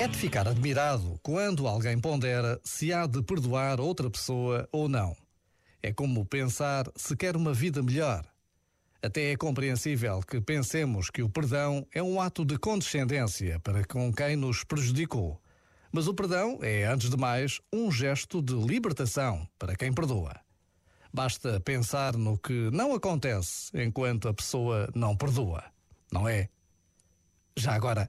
É de ficar admirado quando alguém pondera se há de perdoar outra pessoa ou não. É como pensar se quer uma vida melhor. Até é compreensível que pensemos que o perdão é um ato de condescendência para com quem nos prejudicou. Mas o perdão é, antes de mais, um gesto de libertação para quem perdoa. Basta pensar no que não acontece enquanto a pessoa não perdoa, não é? Já agora,